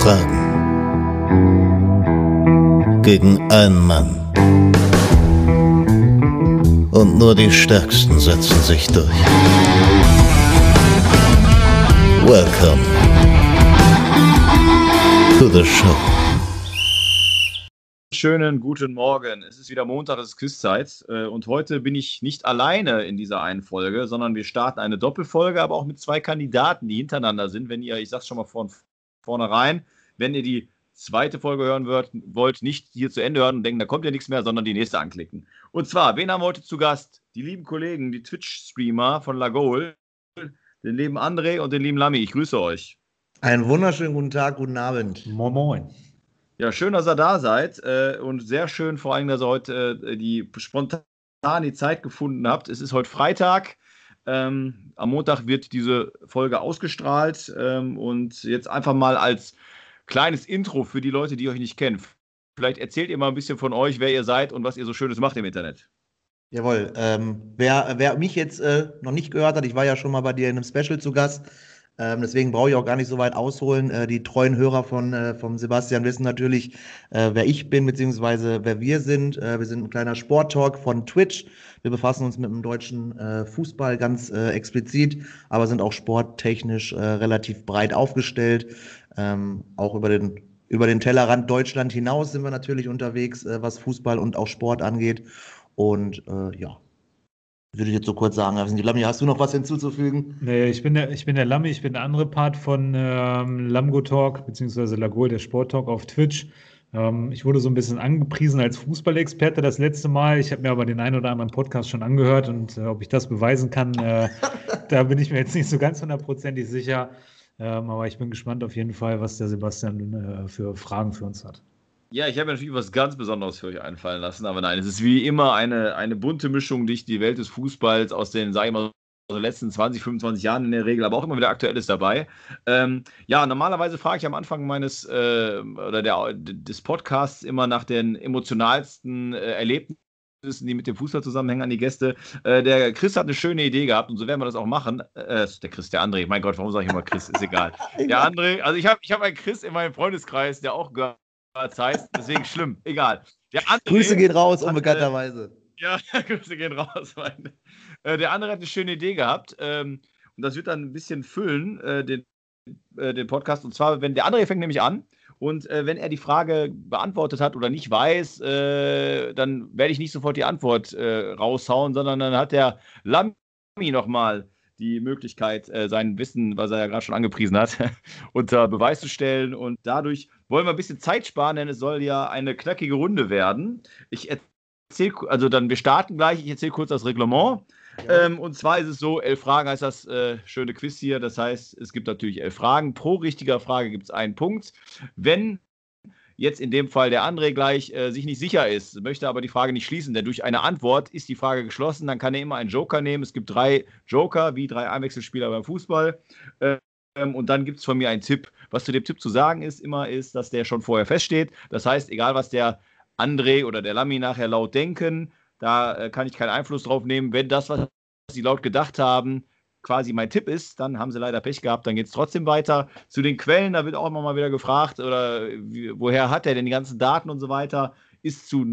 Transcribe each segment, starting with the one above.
Fragen. Gegen einen Mann. Und nur die Stärksten setzen sich durch. Welcome to the show. Schönen guten Morgen. Es ist wieder Montag, es ist Küsszeit. Äh, und heute bin ich nicht alleine in dieser einen Folge, sondern wir starten eine Doppelfolge, aber auch mit zwei Kandidaten, die hintereinander sind. Wenn ihr, ich sag's schon mal von vornherein, wenn ihr die zweite Folge hören wollt, wollt, nicht hier zu Ende hören und denken, da kommt ja nichts mehr, sondern die nächste anklicken. Und zwar, wen haben wir heute zu Gast? Die lieben Kollegen, die Twitch-Streamer von Lagol, den lieben André und den lieben Lami. Ich grüße euch. Einen wunderschönen guten Tag, guten Abend. Moin Moin. Ja, schön, dass ihr da seid äh, und sehr schön vor allem, dass ihr heute äh, die spontan die Zeit gefunden habt. Es ist heute Freitag. Ähm, am Montag wird diese Folge ausgestrahlt ähm, und jetzt einfach mal als kleines Intro für die Leute, die euch nicht kennen. Vielleicht erzählt ihr mal ein bisschen von euch, wer ihr seid und was ihr so Schönes macht im Internet. Jawohl. Ähm, wer, wer mich jetzt äh, noch nicht gehört hat, ich war ja schon mal bei dir in einem Special zu Gast. Ähm, deswegen brauche ich auch gar nicht so weit ausholen. Äh, die treuen Hörer von äh, vom Sebastian wissen natürlich, äh, wer ich bin, beziehungsweise wer wir sind. Äh, wir sind ein kleiner Sporttalk von Twitch. Wir befassen uns mit dem deutschen äh, Fußball ganz äh, explizit, aber sind auch sporttechnisch relativ breit aufgestellt. Ähm, auch über den, über den Tellerrand Deutschland hinaus sind wir natürlich unterwegs, was Fußball und auch Sport angeht. Und ja, würde ich jetzt so kurz sagen. Lammi, hast du noch was hinzuzufügen? Nee, ich bin der, ich bin der Lammi, ich bin der andere Part von ähm, Lamgo Talk, beziehungsweise Lagol, der Sport Talk auf Twitch. Ähm, ich wurde so ein bisschen angepriesen als Fußballexperte das letzte Mal. Ich habe mir aber den einen oder anderen Podcast schon angehört und äh, ob ich das beweisen kann, äh, da bin ich mir jetzt nicht so ganz hundertprozentig sicher. Ähm, aber ich bin gespannt auf jeden Fall, was der Sebastian äh, für Fragen für uns hat. Ja, ich habe mir natürlich was ganz Besonderes für euch einfallen lassen, aber nein, es ist wie immer eine, eine bunte Mischung durch die Welt des Fußballs aus den, sage ich mal, den letzten 20, 25 Jahren in der Regel, aber auch immer wieder Aktuelles dabei. Ähm, ja, normalerweise frage ich am Anfang meines äh, oder der, des Podcasts immer nach den emotionalsten äh, Erlebnissen die mit dem Fußball zusammenhängen an die Gäste. Äh, der Chris hat eine schöne Idee gehabt und so werden wir das auch machen. Äh, der Chris, der André, mein Gott, warum sage ich immer Chris? Ist egal. Der André, also ich habe ich hab einen Chris in meinem Freundeskreis, der auch gehört was heißt, deswegen schlimm, egal. André, Grüße gehen raus, unbekannterweise. Ja, Grüße gehen raus. Meine. Äh, der andere hat eine schöne Idee gehabt ähm, und das wird dann ein bisschen füllen, äh, den, äh, den Podcast. Und zwar, wenn der andere fängt nämlich an und äh, wenn er die Frage beantwortet hat oder nicht weiß, äh, dann werde ich nicht sofort die Antwort äh, raushauen, sondern dann hat der Lami nochmal die Möglichkeit, äh, sein Wissen, was er ja gerade schon angepriesen hat, unter Beweis zu stellen. Und dadurch wollen wir ein bisschen Zeit sparen, denn es soll ja eine knackige Runde werden. Ich erzähle, also dann, wir starten gleich, ich erzähle kurz das Reglement. Ähm, und zwar ist es so, elf Fragen heißt das äh, schöne Quiz hier. Das heißt, es gibt natürlich elf Fragen. Pro richtiger Frage gibt es einen Punkt. Wenn jetzt in dem Fall der André gleich äh, sich nicht sicher ist, möchte aber die Frage nicht schließen, denn durch eine Antwort ist die Frage geschlossen, dann kann er immer einen Joker nehmen. Es gibt drei Joker, wie drei Einwechselspieler beim Fußball. Ähm, und dann gibt es von mir einen Tipp. Was zu dem Tipp zu sagen ist, immer ist, dass der schon vorher feststeht. Das heißt, egal was der André oder der Lami nachher laut denken, da äh, kann ich keinen Einfluss drauf nehmen. Wenn das, was sie laut gedacht haben, quasi mein Tipp ist, dann haben sie leider Pech gehabt, dann geht es trotzdem weiter. Zu den Quellen, da wird auch immer mal wieder gefragt, oder wie, woher hat er denn die ganzen Daten und so weiter, ist zu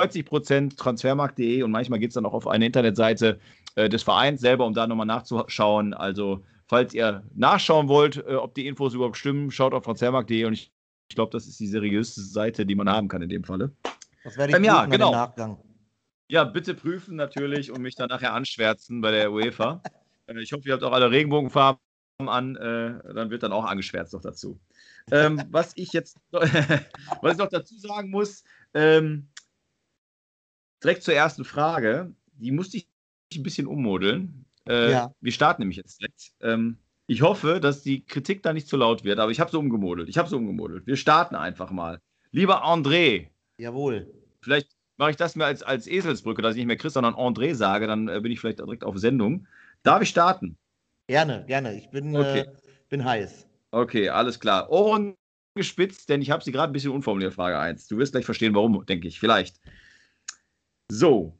90% transfermarkt.de und manchmal geht es dann auch auf eine Internetseite äh, des Vereins selber, um da nochmal nachzuschauen. Also, falls ihr nachschauen wollt, äh, ob die Infos überhaupt stimmen, schaut auf transfermarkt.de und ich, ich glaube, das ist die seriöseste Seite, die man haben kann in dem Falle. Das werde ich ähm, ja, genau. Nachgang. Ja, bitte prüfen natürlich und mich dann nachher anschwärzen bei der UEFA. Äh, ich hoffe, ihr habt auch alle Regenbogenfarben an. Äh, dann wird dann auch angeschwärzt noch dazu. Ähm, was ich jetzt was ich noch dazu sagen muss, ähm, direkt zur ersten Frage, die musste ich ein bisschen ummodeln. Äh, ja. Wir starten nämlich jetzt direkt. Ähm, ich hoffe, dass die Kritik da nicht zu laut wird, aber ich habe so umgemodelt. Ich habe so umgemodelt. Wir starten einfach mal. Lieber André. Jawohl. Vielleicht mache ich das mir als, als Eselsbrücke, dass ich nicht mehr Chris, sondern André sage, dann äh, bin ich vielleicht direkt auf Sendung. Darf ich starten? Gerne, gerne. Ich bin, okay. äh, bin heiß. Okay, alles klar. Ohren gespitzt, denn ich habe sie gerade ein bisschen unformuliert, Frage 1. Du wirst gleich verstehen, warum, denke ich. Vielleicht. So.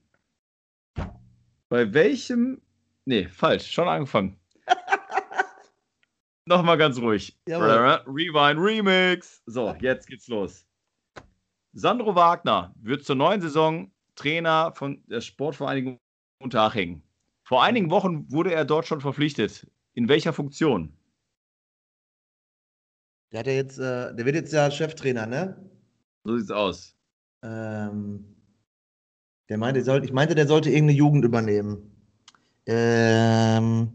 Bei welchem. Nee, falsch. Schon angefangen. Nochmal ganz ruhig. Jawohl. Rewind Remix. So, jetzt geht's los. Sandro Wagner wird zur neuen Saison Trainer von der Sportvereinigung Unterhaching. Vor einigen Wochen wurde er dort schon verpflichtet. In welcher Funktion? Der hat ja jetzt, äh, der wird jetzt ja Cheftrainer, ne? So sieht's aus. Ähm, der meinte, sollte, ich meinte, der sollte irgendeine Jugend übernehmen. Ähm,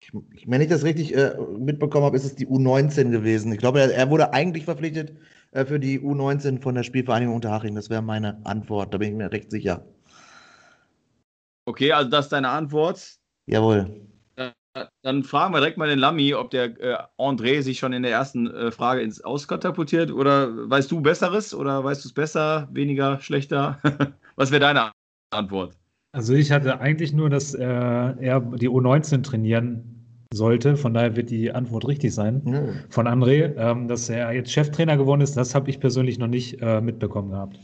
ich, wenn ich das richtig äh, mitbekommen habe, ist es die U19 gewesen. Ich glaube, er, er wurde eigentlich verpflichtet äh, für die U19 von der Spielvereinigung Unterhaching. Das wäre meine Antwort, da bin ich mir recht sicher. Okay, also das ist deine Antwort. Jawohl. Dann fragen wir direkt mal den Lamy, ob der äh, André sich schon in der ersten äh, Frage ins Auskatapultiert oder weißt du Besseres oder weißt du es besser, weniger, schlechter? Was wäre deine Antwort? Also ich hatte eigentlich nur, dass äh, er die U19 trainieren sollte, von daher wird die Antwort richtig sein Mhm. von André. Ähm, dass er jetzt Cheftrainer geworden ist, das habe ich persönlich noch nicht äh, mitbekommen gehabt.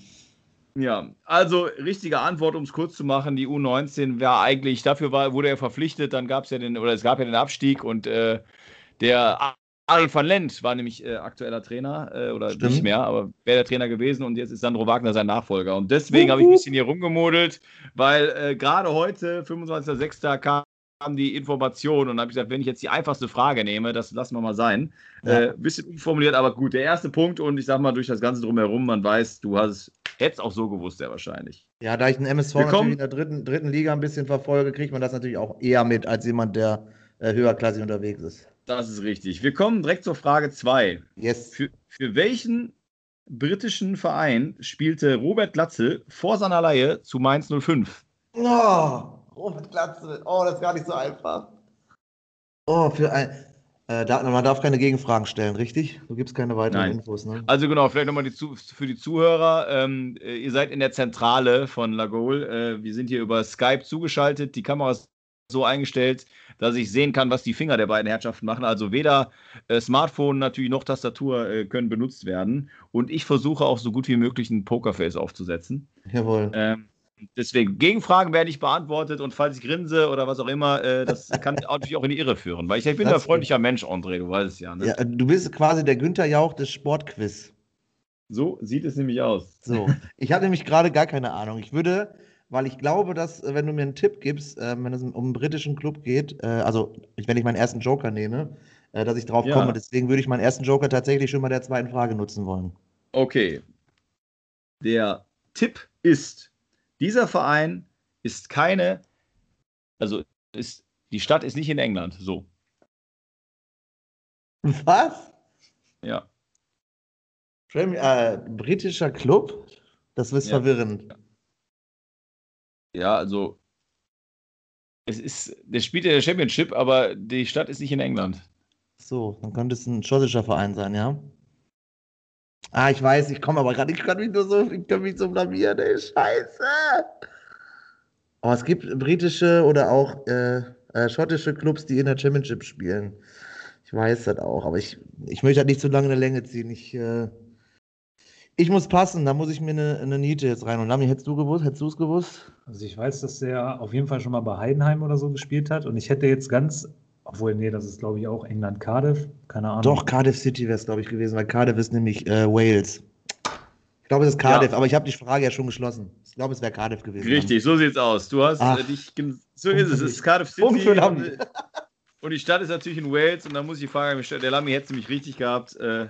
Ja, also richtige Antwort, um es kurz zu machen, die U19 wäre eigentlich, dafür war, wurde er verpflichtet, dann gab es ja den, oder es gab ja den Abstieg und äh, der Ariel van Lent war nämlich äh, aktueller Trainer, äh, oder Stimmt. nicht mehr, aber wäre der Trainer gewesen und jetzt ist Sandro Wagner sein Nachfolger. Und deswegen habe ich ein bisschen hier rumgemodelt, weil äh, gerade heute, 25.06. kam die Information und habe ich gesagt, wenn ich jetzt die einfachste Frage nehme, das lassen wir mal sein. Ja. Äh, bisschen unformuliert, aber gut. Der erste Punkt und ich sag mal, durch das Ganze drumherum, man weiß, du hast es, hättest auch so gewusst, sehr wahrscheinlich. Ja, da ich den MSV Wir natürlich in der dritten, dritten Liga ein bisschen verfolge, kriegt man das natürlich auch eher mit als jemand, der äh, höherklassig unterwegs ist. Das ist richtig. Wir kommen direkt zur Frage 2. Yes. Für, für welchen britischen Verein spielte Robert Glatzel vor seiner Leihe zu Mainz 05? Oh, Robert Glatze. Oh, das ist gar nicht so einfach. Oh, für ein. Äh, man darf keine Gegenfragen stellen, richtig? Du gibst keine weiteren Nein. Infos, ne? Also genau, vielleicht nochmal die für die Zuhörer. Ähm, äh, ihr seid in der Zentrale von Lagol. Äh, wir sind hier über Skype zugeschaltet. Die Kamera ist so eingestellt, dass ich sehen kann, was die Finger der beiden Herrschaften machen. Also weder äh, Smartphone natürlich noch Tastatur äh, können benutzt werden. Und ich versuche auch so gut wie möglich ein Pokerface aufzusetzen. Jawohl. Ähm, deswegen, Gegenfragen werden nicht beantwortet und falls ich grinse oder was auch immer, äh, das kann natürlich auch in die Irre führen, weil ich, ich bin Das ein freundlicher Mensch, André, du weißt es ja. Ne? Ja, du bist quasi der Günther Jauch des Sportquiz. So sieht es nämlich aus. So. ich hatte nämlich gerade gar keine Ahnung. Ich würde, weil ich glaube, dass, äh, wenn du mir einen Tipp gibst, äh, wenn es um einen britischen Club geht, äh, also wenn ich meinen ersten Joker nehme, äh, dass ich drauf Ja. komme. Deswegen würde ich meinen ersten Joker tatsächlich schon bei der zweiten Frage nutzen wollen. Okay. Der Tipp ist, dieser Verein ist keine, also ist, die Stadt ist nicht in England, so. Was? Ja. Premier, äh, britischer Club? Das ist Ja. verwirrend. Ja, also es ist, der spielt ja der Championship, aber die Stadt ist nicht in England. So, dann könnte es ein schottischer Verein sein, ja? Ah, ich weiß, ich komme aber gerade, ich kann mich nur so, ich kann mich so blamieren, ey, scheiße. Oh, es gibt britische oder auch äh, äh, schottische Clubs, die in der Championship spielen. Ich weiß das auch, aber ich, ich möchte halt nicht zu lange eine Länge ziehen. Ich, äh, ich muss passen, da muss ich mir eine, eine Niete jetzt rein. Und Lami, hättest du gewusst? Hättest du es gewusst? Also ich weiß, dass er auf jeden Fall schon mal bei Heidenheim oder so gespielt hat und ich hätte jetzt ganz, obwohl, nee, das ist glaube ich auch England Cardiff, keine Ahnung. Doch, Cardiff City wäre es, glaube ich, gewesen, weil Cardiff ist nämlich äh, Wales. Ich glaube, es ist Cardiff, Ja. aber ich habe die Frage ja schon geschlossen. Ich glaube, es wäre Cardiff gewesen. Richtig, so sieht's aus. Du hast Ach. äh, dich, so ist es, es ist Cardiff City. Und, äh, und die Stadt ist natürlich in Wales und da muss ich die Frage stellen, der Lamy hätte es nämlich richtig gehabt. Äh,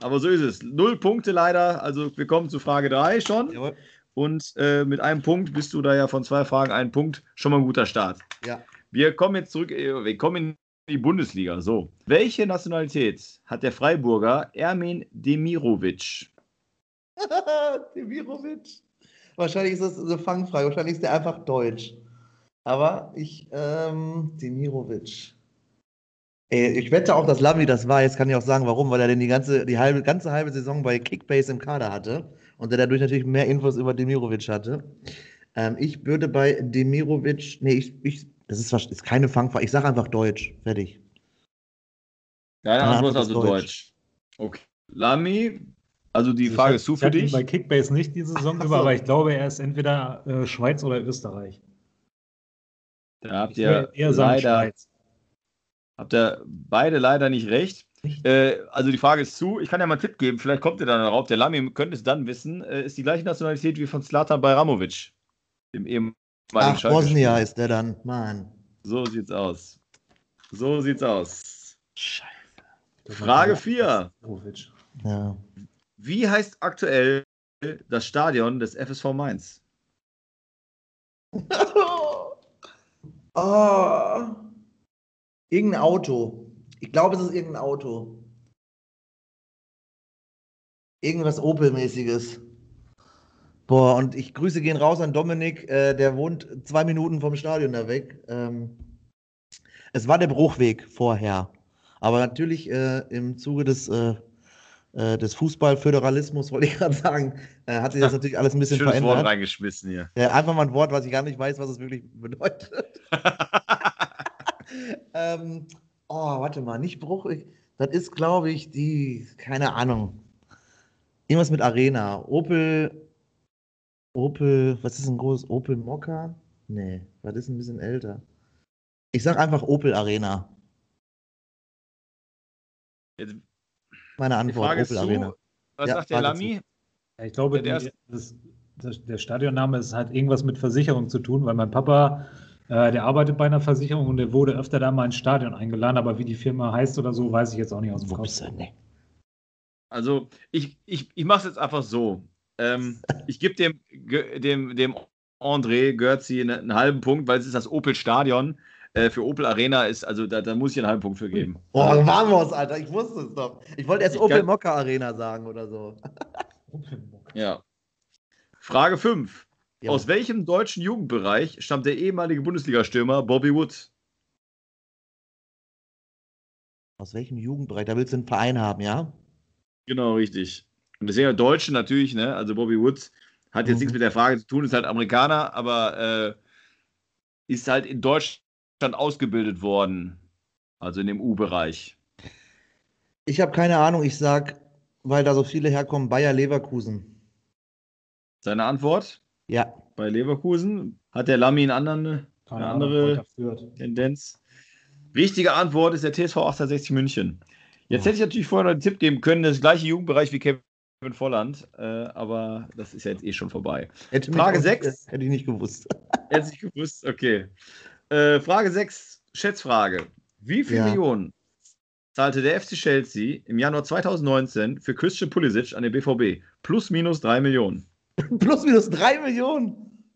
aber so ist es. Null Punkte leider. Also wir kommen zu Frage 3 schon. Jawohl. Und äh, mit einem Punkt bist du da ja von zwei Fragen ein Punkt. Schon mal ein guter Start. Ja. Wir kommen jetzt zurück, äh, wir kommen in die Bundesliga. So. Welche Nationalität hat der Freiburger Ermin Demirovic? Demirovic. Wahrscheinlich ist das eine Fangfrage. Wahrscheinlich ist der einfach deutsch. Aber ich, ähm, Demirovic. Ey, ich wette auch, dass Lamy das war. Jetzt kann ich auch sagen, warum, weil er denn die ganze, die halbe, ganze halbe Saison bei Kickbase im Kader hatte und der dadurch natürlich mehr Infos über Demirovic hatte. Ähm, ich würde bei Demirovic, nee, ich, ich, das ist, ist keine Fangfrage. Ich sage einfach Deutsch. Fertig. Deine Antwort ist also ist Deutsch. Okay. Lamy, also die Also Frage ich ist zu ich für dich. bei Kickbase nicht diese Saison Ach über, so. aber ich glaube, er ist entweder äh, Schweiz oder Österreich. Da habt Ich ihr leider, Schweiz. Habt ihr beide leider nicht recht. Äh, also die Frage ist zu. Ich kann ja mal einen Tipp geben. Vielleicht kommt ihr dann darauf. Der Lami könnte es dann wissen. Äh, ist die gleiche Nationalität wie von Slatan Bajramovic. Dem ehemaligen Ach. Bosnia ist der dann. Mann. So sieht's aus. So sieht's aus. Scheiße. Frage 4. Jovic. Ja. Wie heißt aktuell das Stadion des FSV Mainz? oh. Irgendein Auto. Ich glaube, es ist irgendein Auto. Irgendwas Opel-mäßiges. Boah, und ich grüße gehen raus an Dominik, äh, der wohnt zwei Minuten vom Stadion da weg. Ähm, es war der Bruchweg vorher. Aber natürlich äh, im Zuge des, äh, äh, des Fußballföderalismus, wollte ich gerade sagen, äh, hat sich das natürlich alles ein bisschen Schönes verändert. Wort reingeschmissen hier. Einfach mal ein Wort, was ich gar nicht weiß, was es wirklich bedeutet. ähm, oh, warte mal, nicht Bruch. ich- Das ist, glaube ich, die, keine Ahnung. Irgendwas mit Arena. Opel, Opel, was ist ein großes? Opel Mokka? Nee, was ist ein bisschen älter? Ich sag einfach Opel Arena. Jetzt, Meine die Antwort, Frage ist Opel zu. Arena. Was Ja, sagt der. Lami? Ja, Ich glaube, der die, das, das, der Stadionname ist, hat irgendwas mit Versicherung zu tun, weil mein Papa, äh, der arbeitet bei einer Versicherung und der wurde öfter da mal ins Stadion eingeladen, aber wie die Firma heißt oder so, weiß ich jetzt auch nicht aus dem Kopf. Also, ich, ich, ich mache es jetzt einfach so. Ähm, ich gebe dem, dem, dem André Görzi einen, einen halben Punkt, weil es ist das Opel Stadion. Äh, für Opel Arena ist, also da, da muss ich einen halben Punkt für geben. Oh, vamos, Alter, ich wusste es doch. Ich wollte erst Ich Opel Mokka Arena sagen oder so. Ja. Frage 5. Ja. Aus welchem deutschen Jugendbereich stammt der ehemalige Bundesliga-Stürmer Bobby Wood? Aus welchem Jugendbereich? Da willst du einen Verein haben, ja? Genau, richtig. Und deswegen Deutsche natürlich, ne? Also Bobby Woods hat jetzt Mhm. nichts mit der Frage zu tun, ist halt Amerikaner, aber äh, ist halt in Deutschland ausgebildet worden. Also in dem U-Bereich. Ich habe keine Ahnung, ich sag, weil da so viele herkommen, Bayer Leverkusen. Seine Antwort Ja. bei Leverkusen. Hat der Lamy einen anderen Keine Eine Ahnung, andere- Fürth. Tendenz? Richtige Antwort ist der TSV 1860 München. Jetzt Ja. hätte ich natürlich vorher noch einen Tipp geben können, das gleiche Jugendbereich wie Kevin Volland, äh, aber das ist ja jetzt eh schon vorbei. Hätte Frage auch- sechs. Hätte ich nicht gewusst. Hätte ich gewusst, okay. Äh, Frage 6, Schätzfrage. Wie viel Ja. Millionen zahlte der FC Chelsea im Januar 2019 für Christian Pulisic an den BVB? Plus minus 3 Millionen. Plus minus drei Millionen.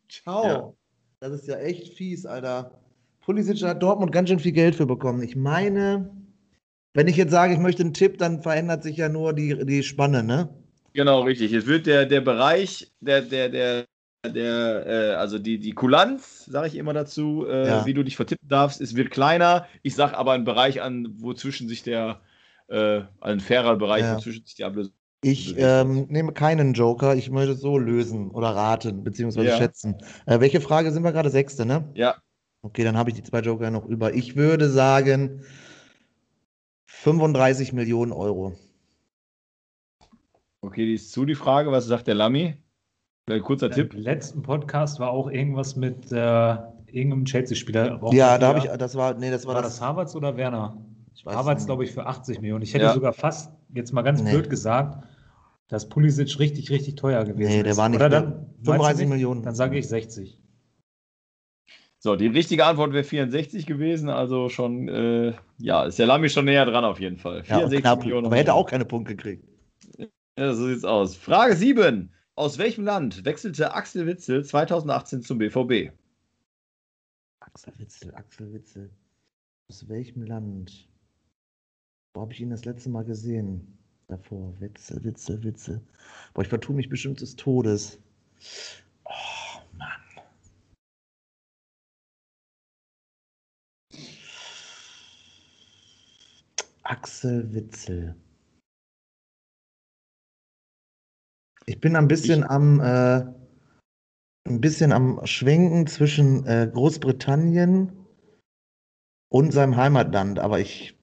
Ciao. Ja. Das ist ja echt fies, Alter. Pulisic hat Dortmund ganz schön viel Geld für bekommen. Ich meine, wenn ich jetzt sage, ich möchte einen Tipp, dann verändert sich ja nur die, die Spanne, ne? Genau, richtig. Jetzt wird der, der Bereich, der, der, der, der, äh, also die, die Kulanz, sage ich immer dazu, äh, Ja. wie du dich vertippen darfst, es wird kleiner. Ich sage aber einen Bereich an, wozwischen sich der, äh, ein fairer Bereich, Ja. wozwischen sich die Ablösung. Ich ähm, nehme keinen Joker, ich möchte es so lösen oder raten, beziehungsweise Ja. schätzen. Äh, welche Frage sind wir gerade? Sechste, ne? Ja, Okay, dann habe ich die zwei Joker noch über. Ich würde sagen 35 Millionen Euro. Okay, die ist zu, die Frage. Was sagt der Lamy? Ein kurzer Tipp. Im letzten Podcast war auch irgendwas mit äh, irgendeinem Chelsea-Spieler. Ja, da habe ich, das war, nee, das war, War das. das Havertz oder Werner? Havertz, glaube ich, für 80 Millionen. Ich hätte Ja. sogar fast, jetzt mal ganz Nee. blöd gesagt, dass Pulisic richtig, richtig teuer gewesen Nee, der ist. war nicht Oder dann, meinst du 35 nicht? Millionen. Dann sage ich 60. So, die richtige Antwort wäre 64 gewesen, also schon, äh, ja, ist der Lamy schon näher dran auf jeden Fall. Ja, und 64 knapp, Millionen. aber hätte auch keine Punkte gekriegt. Ja, so sieht's aus. Frage 7. Aus welchem Land wechselte Axel Witzel 2018 zum BVB? Axel Witzel, Axel Witzel. Aus welchem Land? Wo habe ich ihn das letzte Mal gesehen? Davor. Witzel, Witzel, Witzel. Boah, ich vertue mich bestimmt des Todes. Oh, Mann. Axel Witzel. Ich bin ein bisschen am äh, ein bisschen am Schwenken zwischen äh, Großbritannien und seinem Heimatland, aber ich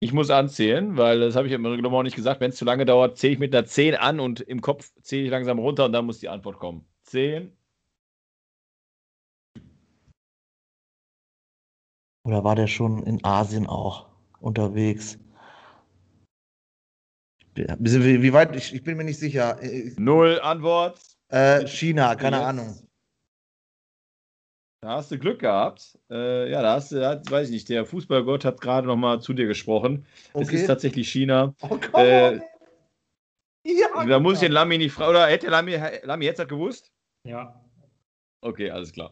Ich muss anzählen, weil das habe ich im genommen auch nicht gesagt. Wenn es zu lange dauert, zähle ich mit einer 10 an und im Kopf zähle ich langsam runter und dann muss die Antwort kommen. 10, Oder war der schon in Asien auch unterwegs? Wie, wie weit? Ich, ich bin mir nicht sicher. Null Antwort. Äh, China, keine Jetzt. Ahnung. Da hast du Glück gehabt. Äh, ja, da hast du, da, weiß ich nicht, der Fußballgott hat gerade noch mal zu dir gesprochen. Es ist tatsächlich China. Oh, come Äh. Ja, Da muss ich den Lami nicht fragen. Oder hätte Lami, Lami jetzt das gewusst? Ja. Okay, alles klar.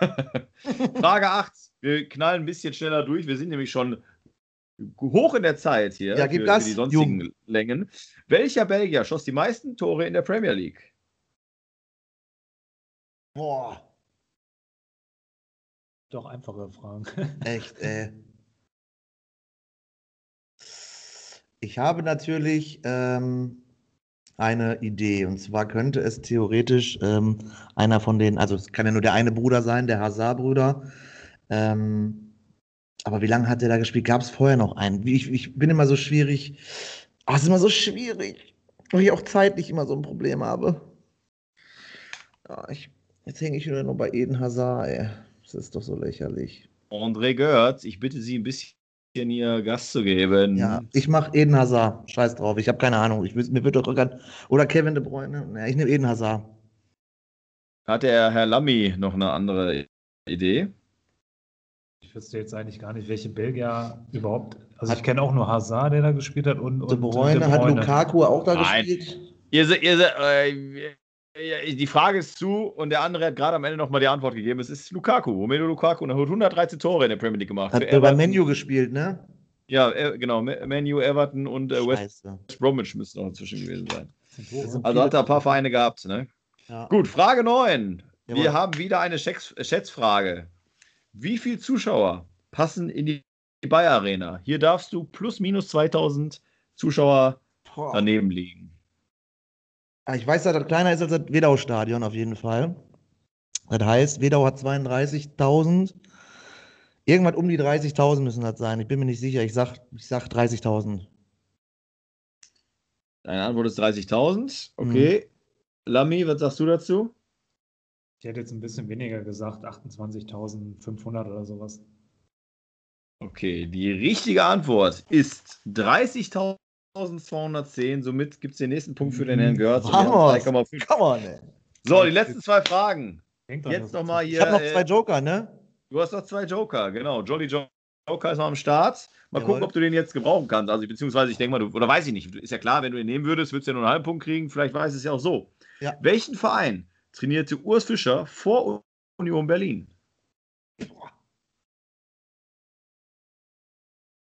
Frage 8. Wir knallen ein bisschen schneller durch. Wir sind nämlich schon hoch in der Zeit hier Ja, gib für, Gas, für die sonstigen Längen. Welcher Belgier schoss die meisten Tore in der Premier League? Boah, Doch einfache Fragen. echt, ey. Ich habe natürlich ähm, eine Idee. Und zwar könnte es theoretisch ähm, einer von den, also es kann ja nur der eine Bruder sein, der Hazard-Bruder. Ähm, aber wie lange hat der da gespielt? Gab es vorher noch einen? Ich, ich bin immer so schwierig. Ah, es ist immer so schwierig, weil ich auch zeitlich immer so ein Problem habe. Ja, ich, jetzt hänge ich wieder nur bei Eden Hazard, ey. Das ist doch so lächerlich. André Görz, ich bitte Sie ein bisschen hier Gas zu geben. Ja, ich mache Eden Hazard. Scheiß drauf, ich habe keine Ahnung. Ich, mir wird doch irgendwann. Oder Kevin De Bruyne. Ja, ich nehme Eden Hazard. Hat der Herr Lamy noch eine andere Idee? Ich wüsste jetzt eigentlich gar nicht, welche Belgier überhaupt. Also ich kenne auch nur Hazard, der da gespielt hat und, De und Bruyne, hat Lukaku auch da Nein. gespielt. Ihr, se- ihr, se- äh, die Frage ist zu und der andere hat gerade am Ende nochmal die Antwort gegeben. Es ist Lukaku. Romelu Lukaku und er hat 113 Tore in der Premier League gemacht. Hat er bei Menu gespielt, ne? Ja, äh, genau. Manu, Everton und äh, West Scheiße. Bromwich müssten noch inzwischen gewesen sein. Also hat er ein paar Vereine gehabt. Ne? Ja. Gut, Frage 9. Wir Jawohl. haben wieder eine Schätz Schätzfrage. Wie viele Zuschauer passen in die Bayer Arena? Hier darfst du plus minus 2000 Zuschauer Boah. daneben liegen. Ah, Ich weiß, dass das kleiner ist als das Wedau-Stadion auf jeden Fall. Das heißt, Wedau hat 32.000. Irgendwas um die 30.000 müssen das sein. Ich bin mir nicht sicher. Ich sag, ich sag 30.000. Deine Antwort ist 30.000. Okay. Lami, was sagst du dazu? Ich hätte jetzt ein bisschen weniger gesagt, 28.500 oder sowas. Okay, die richtige Antwort ist 30.210. Somit gibt es den nächsten Punkt für den Herrn Görz. und wir haben Vamos. 3,5. Come on, ey. So, die letzten zwei Fragen. Dran, Jetzt nochmal hier. Ich habe noch äh, zwei Joker, ne? Du hast noch zwei Joker, genau. Jolly Jo- Joker ist noch am Start. Mal Jawohl. gucken, ob du den jetzt gebrauchen kannst. Also, beziehungsweise, ich denke mal, du, oder weiß ich nicht. Ist ja klar, wenn du ihn nehmen würdest, würdest du ja nur einen halben Punkt kriegen. Vielleicht weiß es ja auch so. Ja. Welchen Verein trainierte Urs Fischer vor Union Berlin?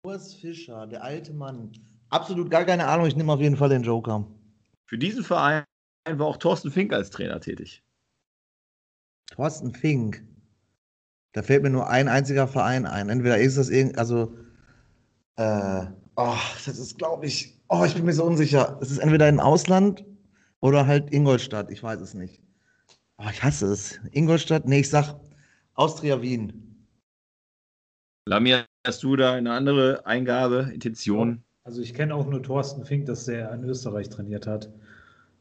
Urs Fischer, der alte Mann. Absolut gar keine Ahnung. Ich nehme auf jeden Fall den Joker. Für diesen Verein war auch Thorsten Fink als Trainer tätig. Thorsten Fink. Da fällt mir nur ein einziger Verein ein. Entweder ist das irgend, also, äh, oh, das ist, glaube ich, oh, ich bin mir so unsicher. Es ist entweder im Ausland oder halt Ingolstadt. Ich weiß es nicht. Oh, ich hasse es. Ingolstadt, nee, ich sag Austria Wien. Lamia, hast du da eine andere Eingabe, Intention? Also ich kenne auch nur Thorsten Fink, dass der in Österreich trainiert hat.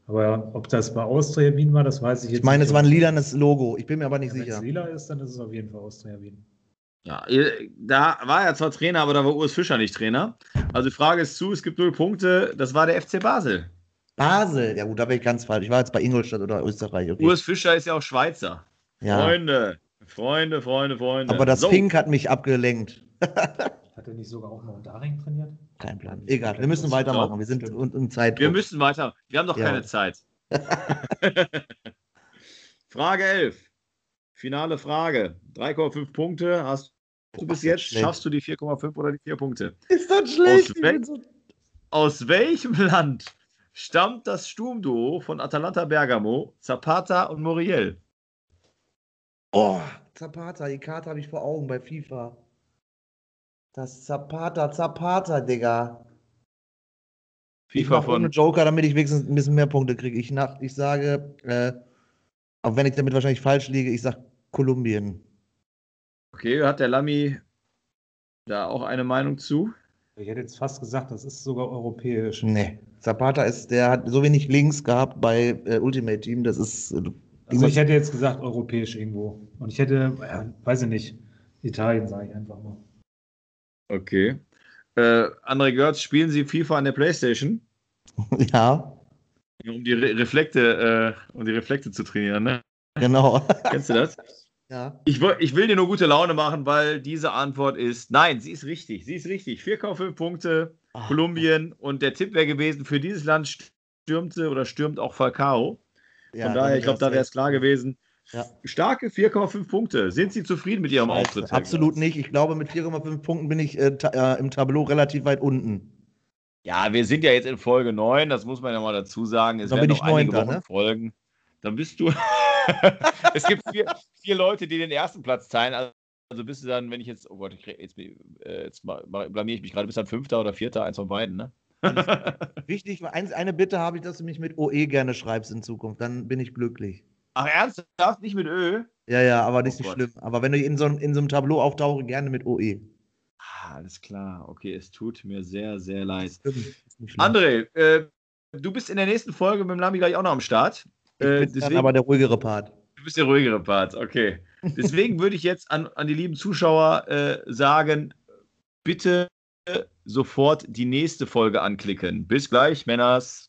Aber ob das bei Austria Wien war, das weiß ich jetzt Ich meine, nicht. es war ein lilanes Logo. Ich bin mir aber nicht Wenn es sicher. lila ist, dann ist es auf jeden Fall Austria Wien. Ja, da war er zwar Trainer, aber da war Urs Fischer nicht Trainer. Also die Frage ist zu, es gibt null Punkte. Das war der FC Basel. Basel. Ja gut, da bin ich ganz falsch. Ich war jetzt bei Ingolstadt oder Österreich. Okay. Urs Fischer ist ja auch Schweizer. ja. Freunde, Freunde, Freunde, Freunde. Aber das So, Fink hat mich abgelenkt. Hat er nicht sogar auch noch Daring trainiert? Kein Plan. Egal, wir müssen weitermachen. Wir sind in, in Zeit. Wir müssen weiter. Wir haben doch Ja. keine Zeit. Frage 11. Finale Frage. 3,5 Punkte. Hast du bis jetzt? schlecht. Schaffst du die 4,5 oder die 4 Punkte? Ist das Aus schlecht? Ich wel- so- Aus welchem Land stammt das Sturmduo von Atalanta Bergamo, Zapata und Muriel? Oh, Zapata, die Karte habe ich vor Augen bei FIFA. Das Zapata, Zapata, Digga. Ich FIFA ohne von. Joker, damit ich wenigstens ein bisschen mehr Punkte kriege. Ich, nach, ich sage, äh, auch wenn ich damit wahrscheinlich falsch liege, ich sage Kolumbien. Okay, hat der Lami da auch eine Meinung zu? Ich hätte jetzt fast gesagt, das ist sogar europäisch. Nee. Zapata ist, der hat so wenig Links gehabt bei äh, Ultimate Team, das ist. Äh, Also ich hätte jetzt gesagt, europäisch irgendwo. Und ich hätte, ja, weiß ich nicht, Italien, sage ich einfach mal. Okay. Äh, André Görz, spielen Sie FIFA an der Playstation? Ja, Um die Re Reflekte, äh, um die Reflekte zu trainieren, ne? genau. Kennst du das? ja. Ich, ich will dir nur gute Laune machen, weil diese Antwort ist, nein, sie ist richtig. Sie ist richtig. 4,5 Punkte, Ah, Kolumbien. Und der Tipp wäre gewesen, für dieses Land stürmte oder stürmt auch Falcao. ja, Von daher, ich glaube, da wäre es klar gewesen. Ja. Starke 4,5 Punkte. Sind Sie zufrieden mit Ihrem Scheiße, Auftritt? Absolut nicht. Ich glaube, mit 4,5 Punkten bin ich äh, ta äh, im Tableau relativ weit unten. Ja, wir sind ja jetzt in Folge 9, das muss man ja mal dazu sagen. Es Dann werden noch ich einige Wochen ne? folgen. Dann bist du. es gibt vier, vier Leute, die den ersten Platz teilen. Also bist du dann, wenn ich jetzt, oh Gott, ich, jetzt, äh, jetzt blamier ich mich gerade, bist du dann Fünfter oder Vierter, eins von beiden, ne? Wichtig, eine Bitte habe ich, dass du mich mit OE gerne schreibst in Zukunft. Dann bin ich glücklich. Ach, ernsthaft? Nicht mit Ö? Ja, ja, aber nicht Oh so Gott. schlimm. Aber wenn du in so, einem- in so einem Tableau auftauche, gerne mit OE. Ah, alles klar. Okay, es tut mir sehr, sehr leid. Ist nicht. André, äh, du bist in der nächsten Folge mit dem Lami gleich auch noch am Start. Äh, deswegen, aber der ruhigere Part. Du bist der ruhigere Part, okay. Deswegen würde ich jetzt an, an die lieben Zuschauer äh, sagen, bitte sofort die nächste Folge anklicken. Bis gleich, Männers.